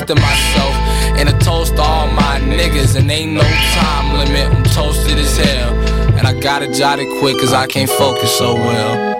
toasting myself. And a toast to all my niggas. And ain't no time limit. I'm toasted as hell. And I gotta jot it quick cause I can't focus so well.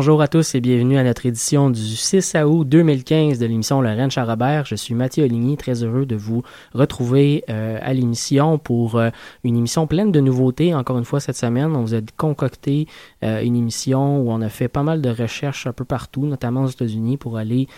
Bonjour à tous et bienvenue à notre édition du 6 août 2015 de l'émission Lorraine Charrobert. Je suis Mathieu Oligny, très heureux de vous retrouver euh, à l'émission pour euh, une émission pleine de nouveautés. Encore une fois, cette semaine, on vous a concocté euh, une émission où on a fait pas mal de recherches un peu partout, notamment aux États-Unis, pour aller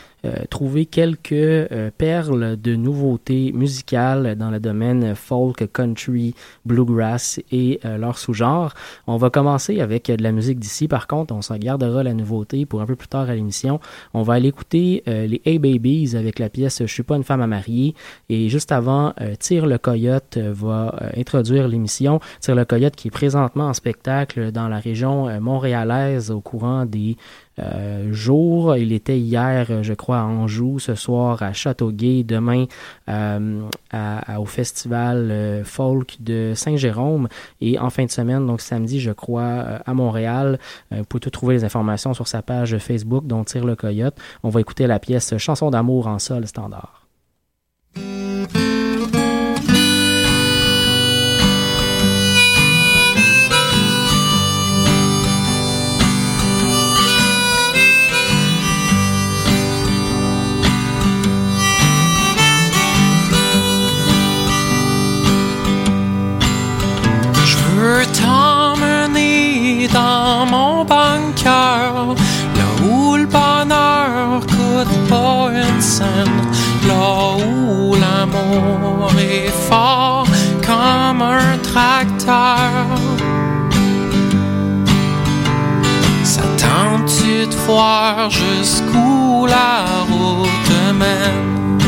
trouver quelques perles de nouveautés musicales dans le domaine folk, country, bluegrass et leur sous-genre. On va commencer avec de la musique d'ici. Par contre, on s'en gardera la nouveauté pour un peu plus tard à l'émission. On va aller écouter euh, les A-Babies avec la pièce Je suis pas une femme à marier. Et juste avant, euh, Tire le Coyote euh, va introduire l'émission. Tire le Coyote qui est présentement en spectacle dans la région montréalaise au courant des euh, jour. Il était hier, euh, je crois, à Anjou, ce soir à Châteauguay, demain euh, au festival folk de Saint-Jérôme et en fin de semaine, donc samedi, je crois, à Montréal. vous pouvez trouver les informations sur sa page Facebook dont tire le coyote. On va écouter la pièce Chanson d'amour en sol standard. Voir jusqu'où la route mène?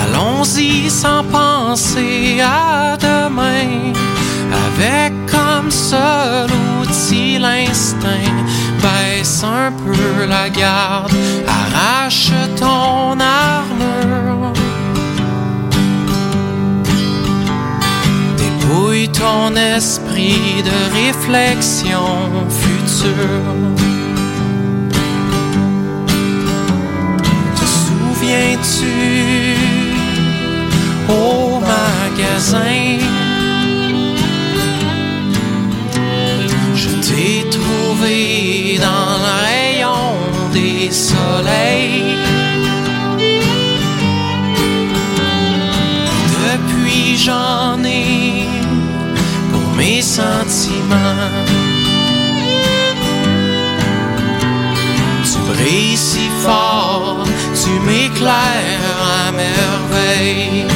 Allons-y sans penser à demain, avec comme seul outil l'instinct. Baisse un peu la garde, arrache ton armure. ton esprit de réflexion future. Te souviens-tu au magasin? Je t'ai trouvé dans le rayon des soleils. Depuis j'en ai mes sentiments. Tu brilles si fort, tu m'éclaires à merveille.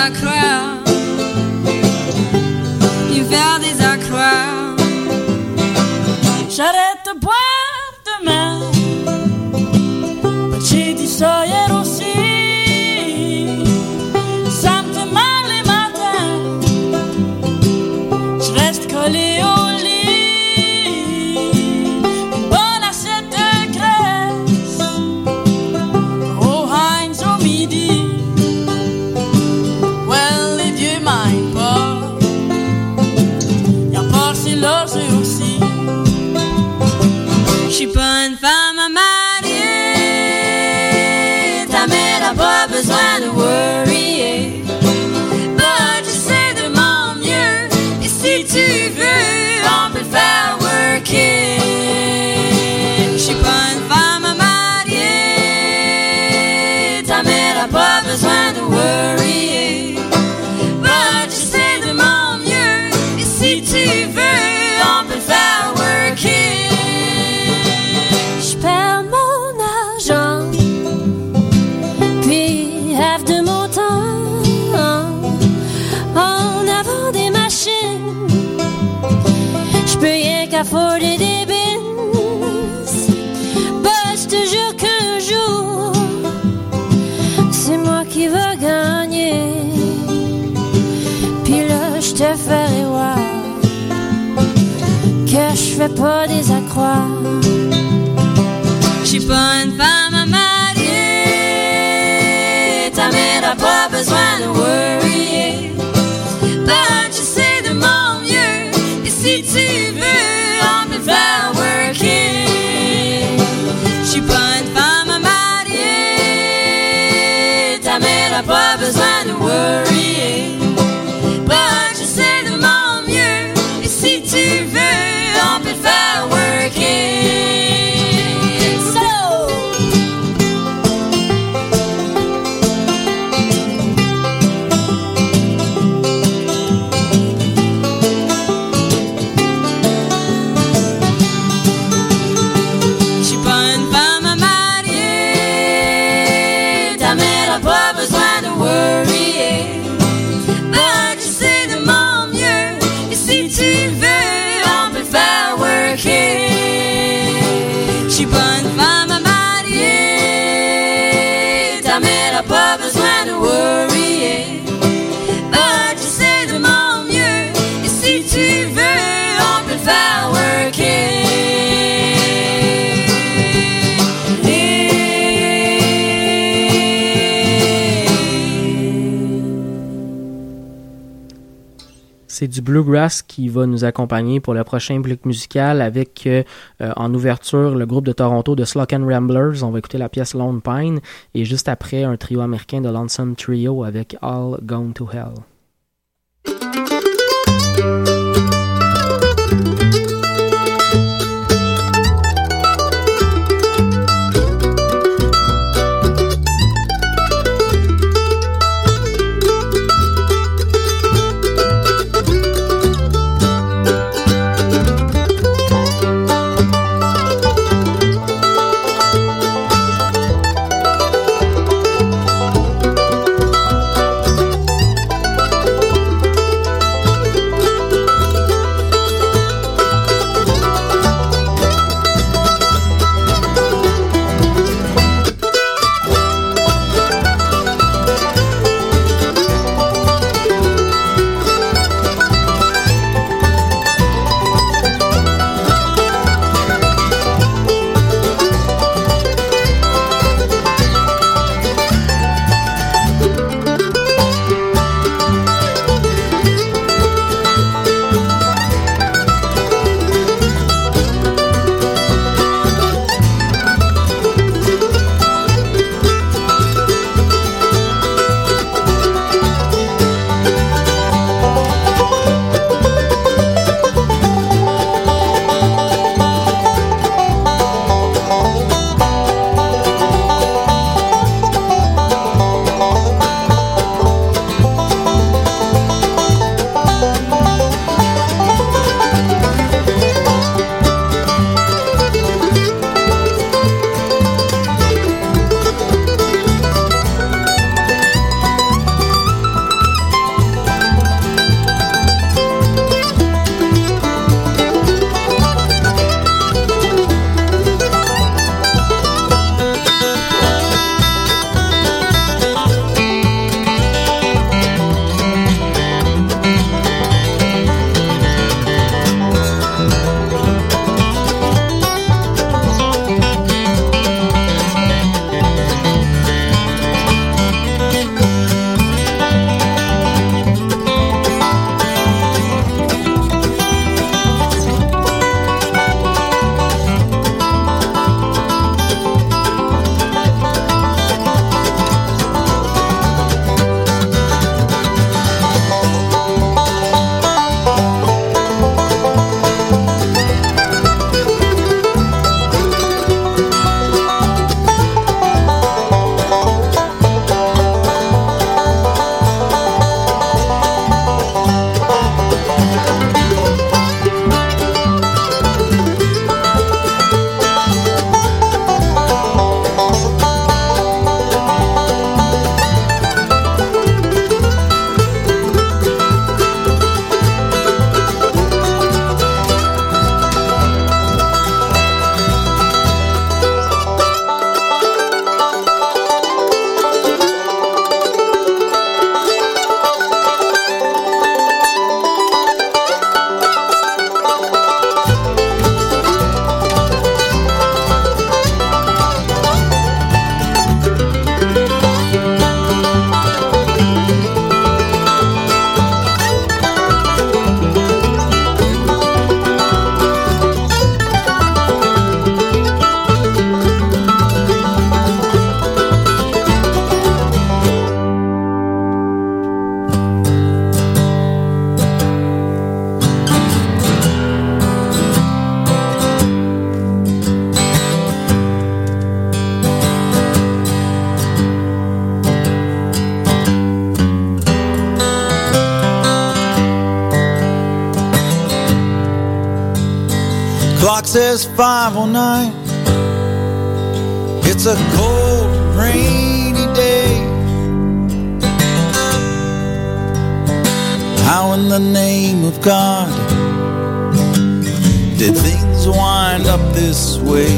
Faire des fais pas des accrocs. Je suis pas femme à marier. Ta mère n'a pas besoin de worrier. Bah, j'essaie de mon mieux. Et si tu veux, C'est du bluegrass qui va nous accompagner pour le prochain bloc musical avec euh, euh, en ouverture le groupe de Toronto de Slock Ramblers. On va écouter la pièce Lone Pine et juste après un trio américain de Lonesome Trio avec All Gone to Hell. God did things wind up this way?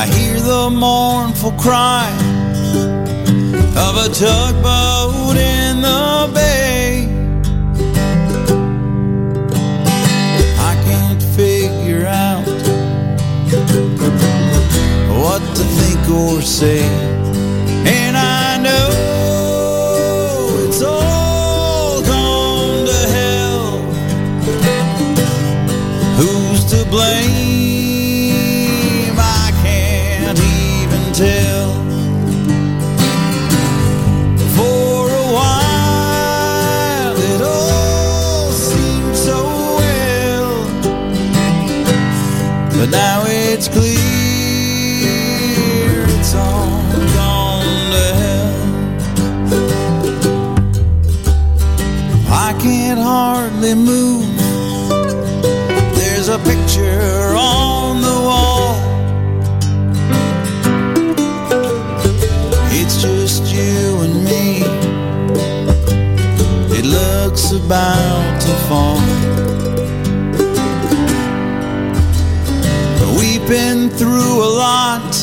I hear the mournful cry of a tugboat in the bay. I can't figure out what to think or say, and I know hardly move. There's a picture on the wall. It's just you and me. It looks about to fall. We've been through a lot.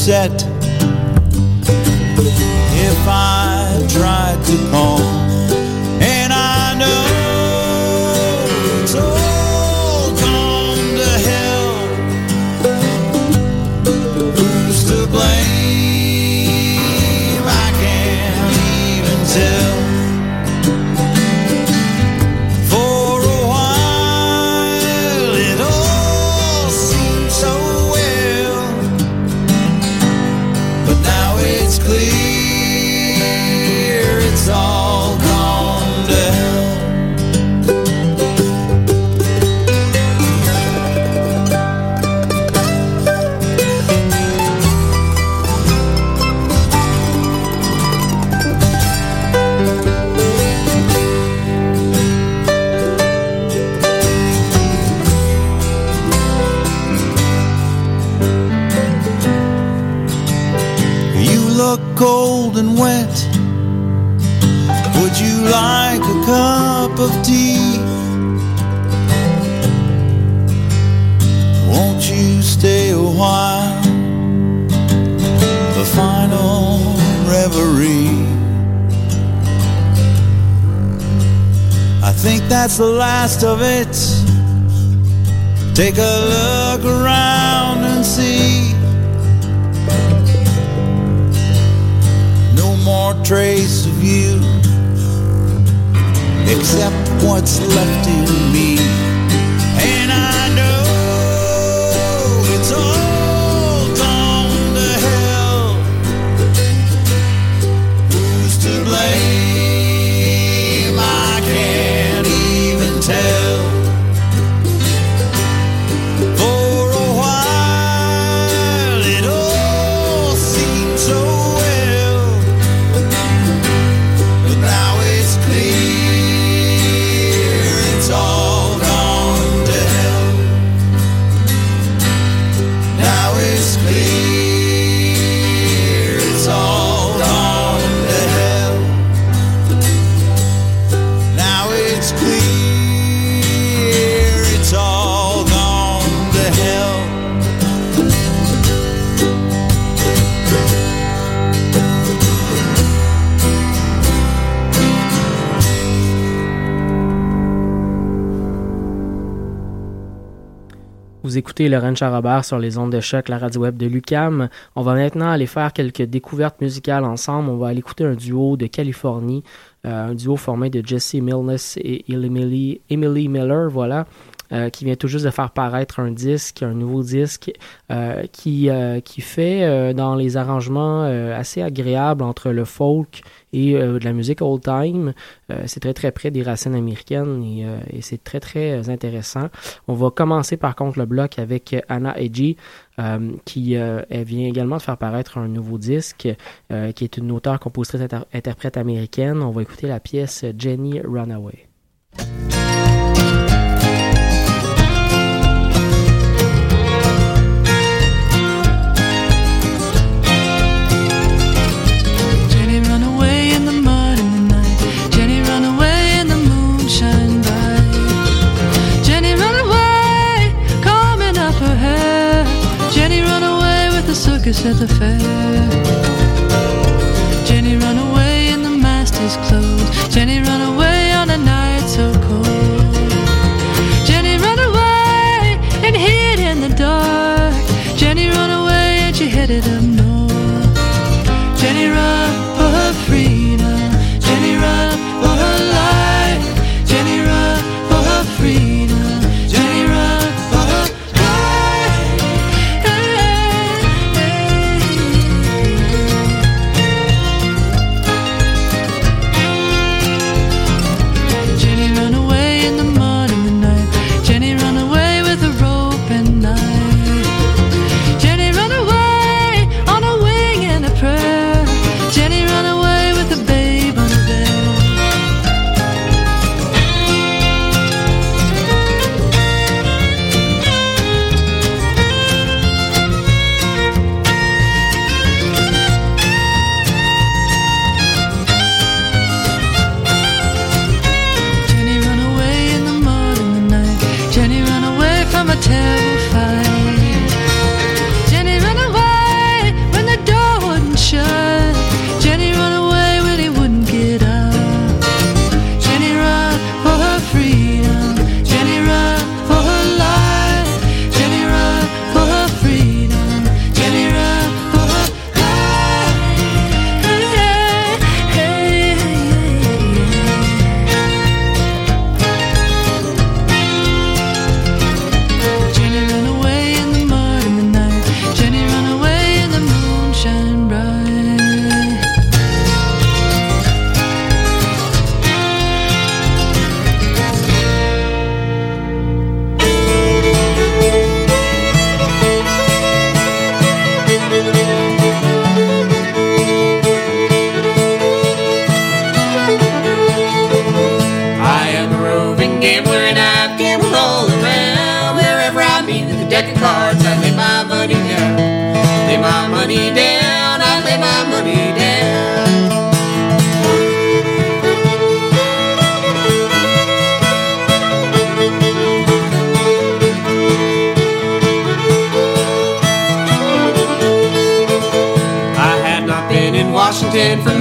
Upset if I tried to call? Last of it. Take a look around and see. No more trace of you, except what's left in me. Écoutez Charrobert sur les ondes de choc, la radio web de Lucam. On va maintenant aller faire quelques découvertes musicales ensemble. On va aller écouter un duo de Californie, euh, un duo formé de Jesse Milnes et Emily, Emily Miller, voilà. Euh, qui vient tout juste de faire paraître un disque, un nouveau disque, euh, qui, euh, qui fait euh, dans les arrangements euh, assez agréables entre le folk et de la musique old time. C'est très très près des racines américaines et, et c'est très très intéressant. On va commencer par contre le bloc avec Anna Edgy, euh, qui euh, elle vient également de faire paraître un nouveau disque, euh, qui est une auteure, compositrice, inter- interprète américaine. On va écouter la pièce Jenny Runaway. At the fair. Jenny run away in the master's clothes. Jenny run away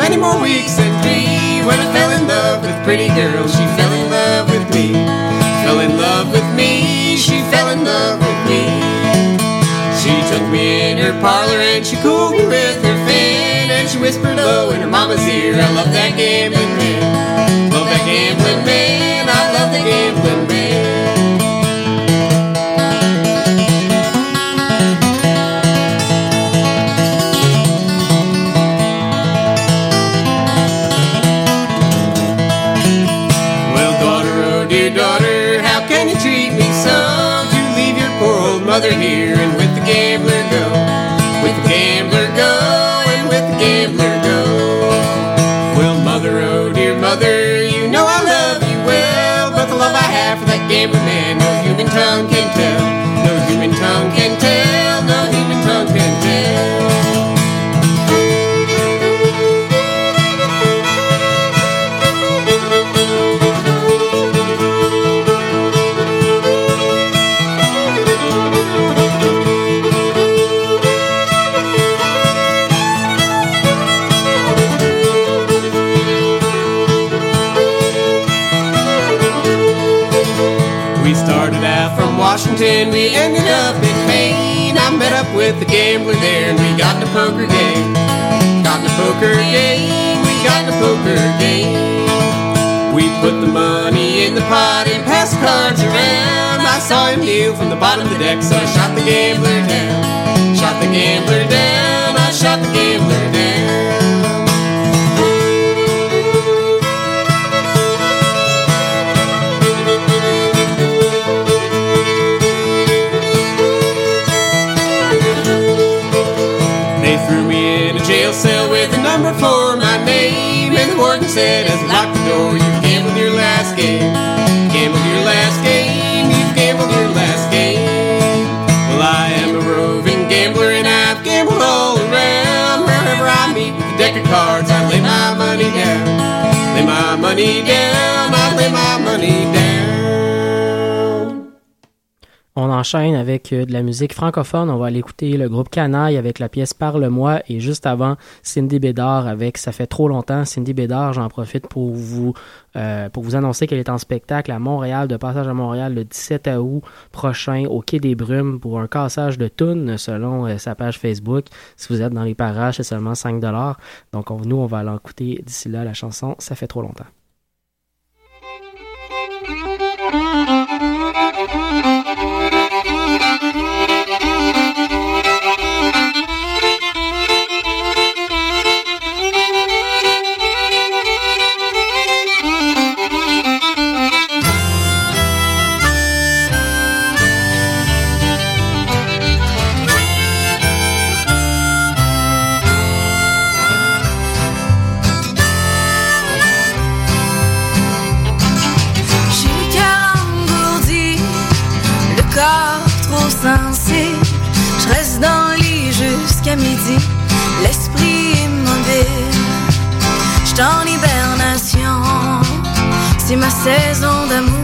many more weeks than three when I fell in love with pretty girl. She fell in love with me. Fell in love with me. She fell in love with me. She took me in her parlor and she cooled me with her fan. And she whispered low in her mama's ear, I love that gambling man. Love that gambling man. The gambler there, and we got a poker game. Got a poker game, we got a poker game. We put the money in the pot and passed the cards around. I saw him kneel from the bottom of the deck, so I shot the gambler down. Shot the gambler down. Said, as locked the door, you've gambled your last game. Gambled your last game. You've gambled your last game. Well, I am a roving gambler and I've gambled all around. Wherever I meet with a deck of cards, I lay my money down. Lay my money down. On enchaîne avec euh, de la musique francophone. On va aller écouter le groupe Canaille avec la pièce Parle-moi et juste avant Cindy Bédard avec Ça fait trop longtemps. Cindy Bédard, j'en profite pour vous euh, pour vous annoncer qu'elle est en spectacle à Montréal, de passage à Montréal le 17 août prochain au Quai des Brumes pour un cassage de tunes selon euh, sa page Facebook. Si vous êtes dans les parages, c'est seulement 5 Donc on- nous, on va aller écouter d'ici là la chanson Ça fait trop longtemps. c'est ma saison d'amour.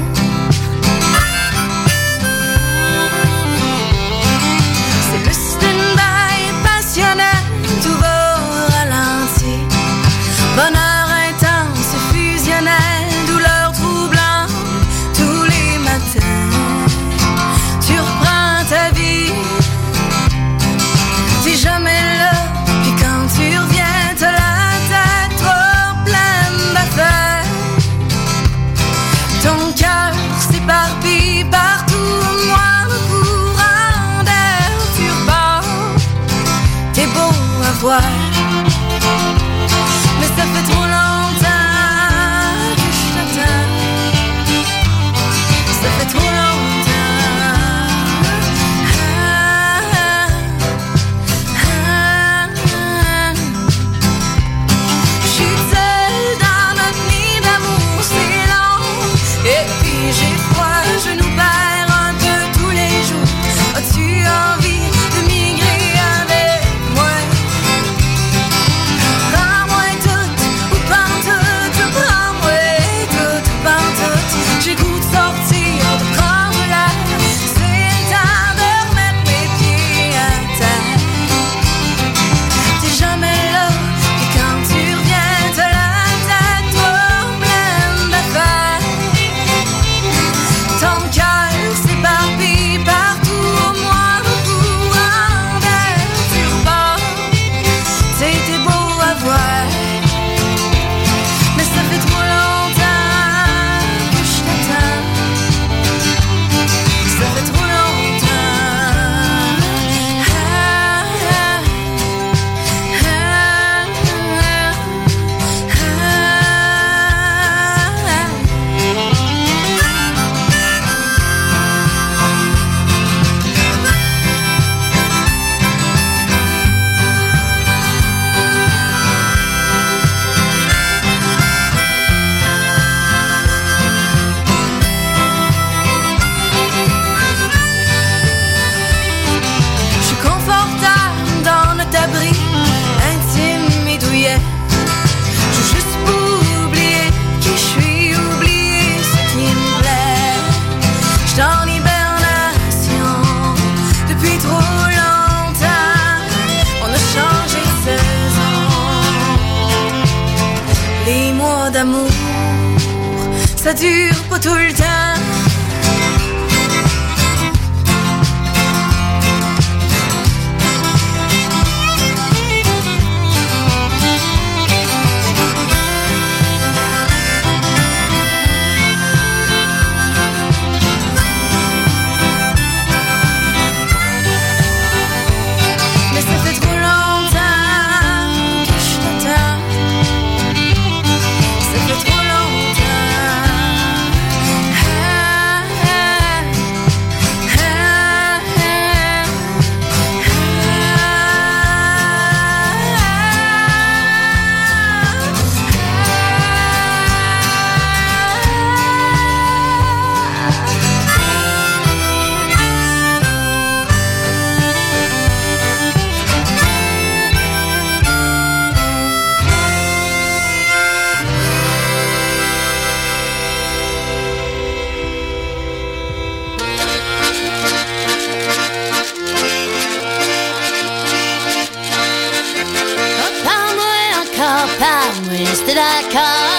That car.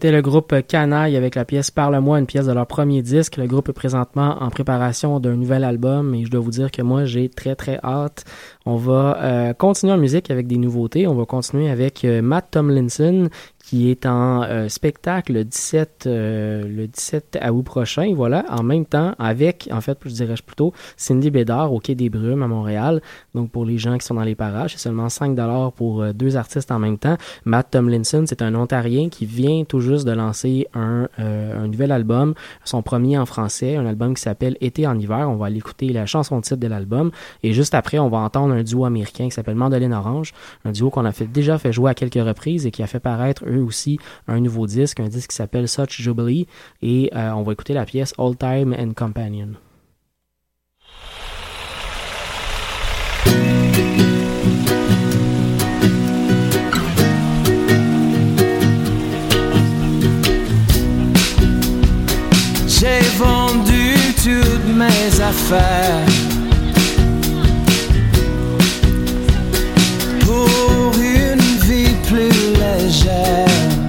C'était le groupe Canaille avec la pièce Parle-moi, une pièce de leur premier disque. Le groupe est présentement en préparation d'un nouvel album et je dois vous dire que moi j'ai très très hâte. On va euh, continuer en musique avec des nouveautés. On va continuer avec euh, Matt Tomlinson qui est en euh, spectacle le 17, euh, le 17 août prochain, voilà, en même temps avec, en fait, je dirais plutôt, Cindy Bédard au Quai des Brumes à Montréal. Donc pour les gens qui sont dans les parages, c'est seulement 5 dollars pour euh, deux artistes en même temps. Matt Tomlinson, c'est un Ontarien qui vient tout juste de lancer un, euh, un nouvel album, son premier en français, un album qui s'appelle Été en hiver. On va aller écouter la chanson titre de l'album et juste après, on va entendre un duo américain qui s'appelle Mandoline Orange, un duo qu'on a fait, déjà fait jouer à quelques reprises et qui a fait paraître eux aussi un nouveau disque, un disque qui s'appelle Such Jubilee et euh, on va écouter la pièce All Time and Companion. J'ai vendu toutes mes affaires plus légère.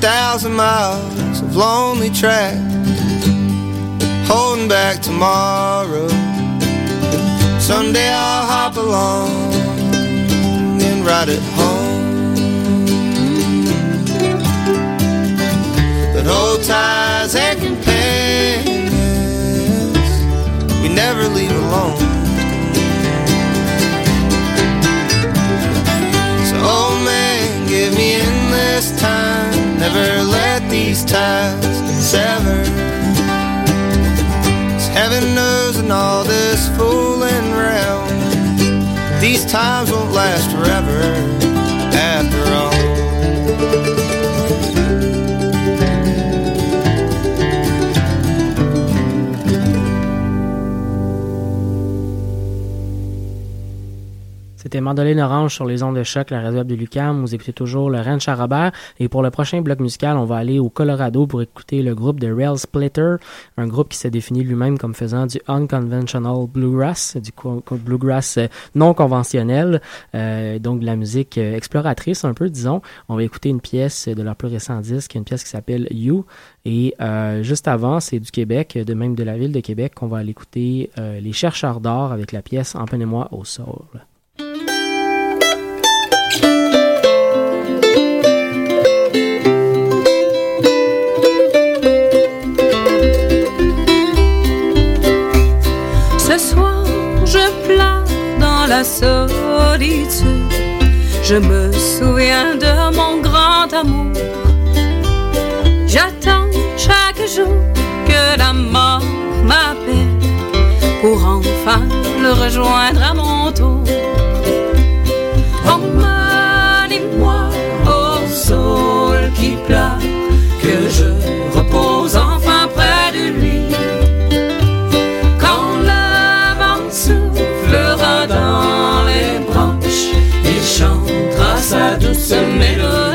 Thousand miles of lonely track holding back tomorrow. Someday I'll hop along and ride it home. But old ties and companions, we never leave alone. So, old man, give me endless time. Never let these ties sever. 'Cause heaven knows in all this fooling round, these times won't last forever. C'était Mandoline Orange sur les ondes de choc, la radio de Lucam. Vous écoutez toujours le Ranch à Robert. Et pour le prochain bloc musical, on va aller au Colorado pour écouter le groupe de Rail Splitter, un groupe qui s'est défini lui-même comme faisant du unconventional bluegrass, du bluegrass euh, non conventionnel, euh, donc de la musique euh, exploratrice un peu, disons. On va écouter une pièce de leur plus récent disque, une pièce qui s'appelle You. Et euh, juste avant, c'est du Québec, de même de la ville de Québec, qu'on va aller écouter euh, Les Chercheurs d'or avec la pièce Emmenez-moi au sol. La solitude. Je me souviens de mon grand amour. J'attends chaque jour que la mort m'appelle pour enfin le rejoindre à mon tour. Emmenez-moi au sol qui pleure, que je It's a middle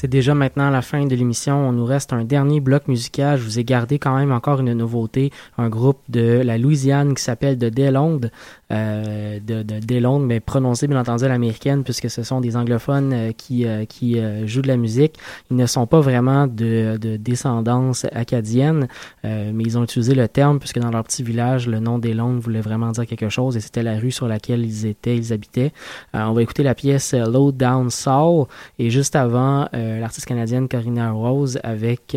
C'est déjà maintenant la fin de l'émission. On nous reste un dernier bloc musical. Je vous ai gardé quand même encore une nouveauté. Un groupe de la Louisiane qui s'appelle de Delonde. Euh, de, de Delonde, mais prononcé bien entendu à l'américaine puisque ce sont des anglophones euh, qui, euh, qui euh, jouent de la musique. Ils ne sont pas vraiment de, de descendance acadienne, euh, mais ils ont utilisé le terme puisque dans leur petit village, le nom Delonde voulait vraiment dire quelque chose et c'était la rue sur laquelle ils étaient, ils habitaient. Euh, on va écouter la pièce Low Down Soul et juste avant, l'artiste canadienne Corinna Rose avec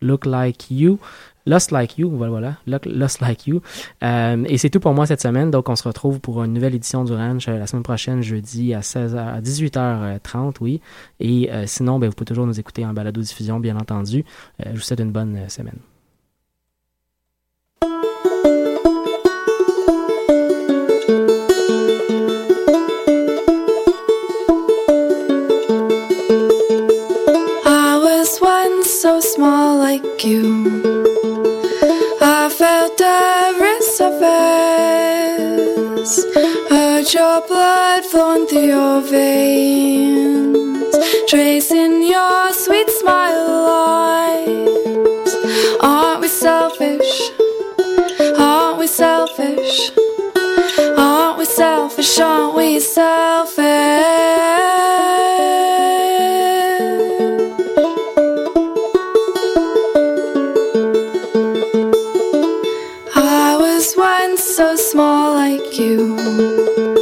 Look Like You. Lost Like You, voilà, Lost Like You. Euh, et c'est tout pour moi cette semaine. Donc, on se retrouve pour une nouvelle édition du Ranch euh, la semaine prochaine, jeudi à 16h, à 18h30, oui. Et euh, sinon, ben, vous pouvez toujours nous écouter en balado-diffusion, bien entendu. Je vous souhaite une bonne semaine. I was once so small like you. Surface. Heard your blood flowing through your veins. Tracing your sweet smile lines. Aren't we selfish? Aren't we selfish? Aren't we selfish? Aren't we selfish? So small like you.